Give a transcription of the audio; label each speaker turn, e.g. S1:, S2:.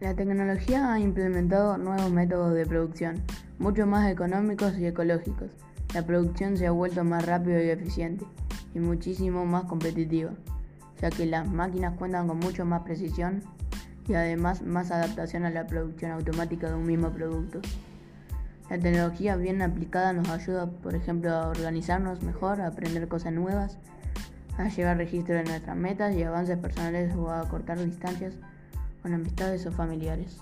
S1: La tecnología ha implementado nuevos métodos de producción, mucho más económicos y ecológicos. La producción se ha vuelto más rápido y eficiente y muchísimo más competitiva, ya que las máquinas cuentan con mucho más precisión y además más adaptación a la producción automática de un mismo producto. La tecnología bien aplicada nos ayuda, por ejemplo, a organizarnos mejor, a aprender cosas nuevas, a llevar registro de nuestras metas y avances personales o a cortar distancias con amistades o familiares.